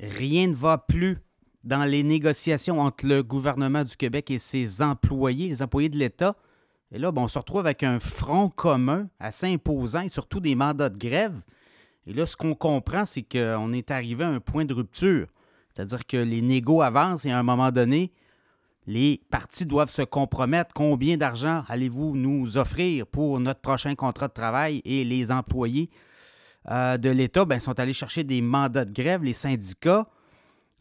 rien ne va plus dans les négociations entre le gouvernement du Québec et ses employés, les employés de l'État. Et là, bon, on se retrouve avec un front commun assez imposant et surtout des mandats de grève. Et là, ce qu'on comprend, c'est qu'on est arrivé à un point de rupture. C'est-à-dire que les négos avancent et à un moment donné, les partis doivent se compromettre. Combien d'argent allez-vous nous offrir pour notre prochain contrat de travail? Et les employés euh, de l'État ben, sont allés chercher des mandats de grève. Les syndicats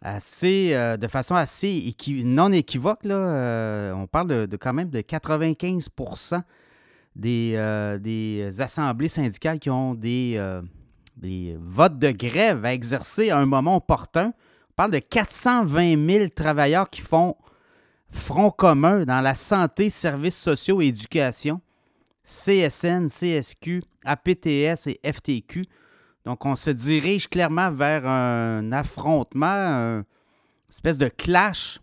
euh, de façon assez non équivoque. Euh, on parle de, quand même de 95 des, des assemblées syndicales qui ont des, des, votes de grève à exercer à un moment opportun. On parle de 420 000 travailleurs qui font front commun dans la santé, services sociaux et éducation, CSN, CSQ, APTS et FTQ. Donc, on se dirige clairement vers un affrontement, une espèce de clash.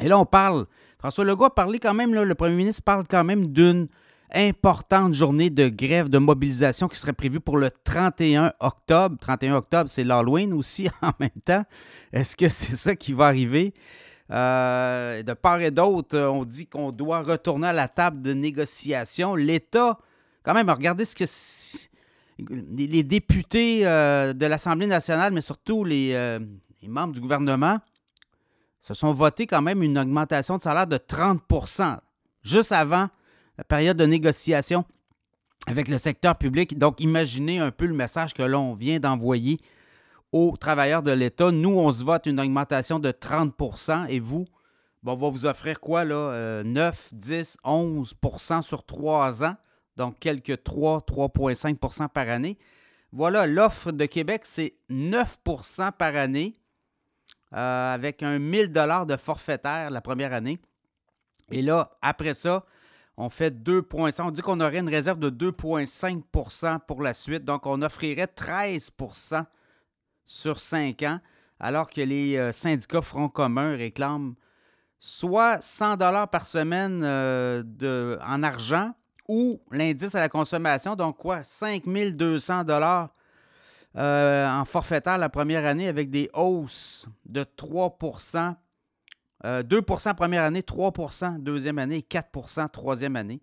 Et là, on parle, François Legault a parlé quand même, le premier ministre parle quand même d'une importante journée de grève, de mobilisation qui serait prévue pour le 31 octobre. 31 octobre, c'est l'Halloween aussi en même temps. Est-ce que c'est ça qui va arriver? Euh, de part et d'autre, on dit qu'on doit retourner à la table de négociation. L'État, quand même, regardez ce que les, députés euh, de l'Assemblée nationale, mais surtout euh, les, membres du gouvernement, se sont votés quand même une augmentation de salaire de 30% juste avant la période de négociation avec le secteur public. Donc, imaginez un peu le message que l'on vient d'envoyer aux travailleurs de l'État. Nous, on se vote une augmentation de 30% et vous, on va vous offrir quoi, là? 9, 10, 11% sur trois ans donc quelques 3, 3,5% par année. Voilà, l'offre de Québec, c'est 9% par année euh, avec un 1000 de forfaitaire la première année. Et là, après ça, on fait 2,5. On dit qu'on aurait une réserve de 2,5% pour la suite. Donc, on offrirait 13 sur 5 ans, alors que les euh, syndicats Front commun réclament soit 100 par semaine euh, en argent ou l'indice à la consommation, donc quoi, 5200 dollars euh, en forfaitaire la première année avec des hausses de 3% 2% euh, première année, 3% deuxième année et 4% troisième année.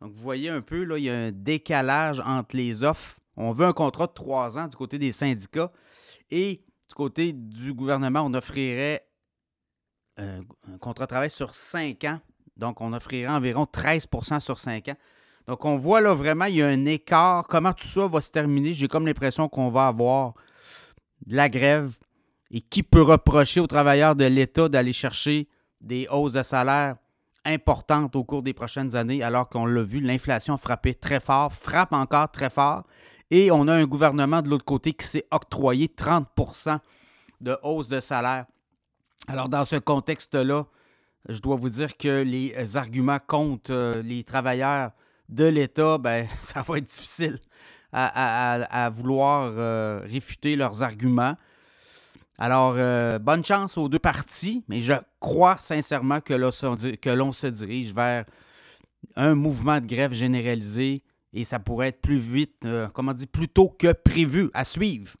Donc, vous voyez un peu, là, il y a un décalage entre les offres. On veut un contrat de 3 ans du côté des syndicats et du côté du gouvernement, on offrirait un, contrat de travail sur 5 ans donc, on offrirait environ 13% sur 5 ans. Donc, on voit là vraiment, il y a un écart. Comment tout ça va se terminer? J'ai comme l'impression qu'on va avoir de la grève. Et qui peut reprocher aux travailleurs de l'État d'aller chercher des hausses de salaire importantes au cours des prochaines années, alors qu'on l'a vu, l'inflation a frappé très fort, frappe encore très fort. Et on a un gouvernement de l'autre côté qui s'est octroyé 30% de hausse de salaire. Alors, dans ce contexte-là, je dois vous dire que les arguments contre euh, les travailleurs de l'État, ben, ça va être difficile à, vouloir euh, réfuter leurs arguments. Alors, euh, bonne chance aux deux parties, mais je crois sincèrement que l'on se dirige vers un mouvement de grève généralisé et ça pourrait être plus vite, comment dire, plus tôt que prévu à suivre.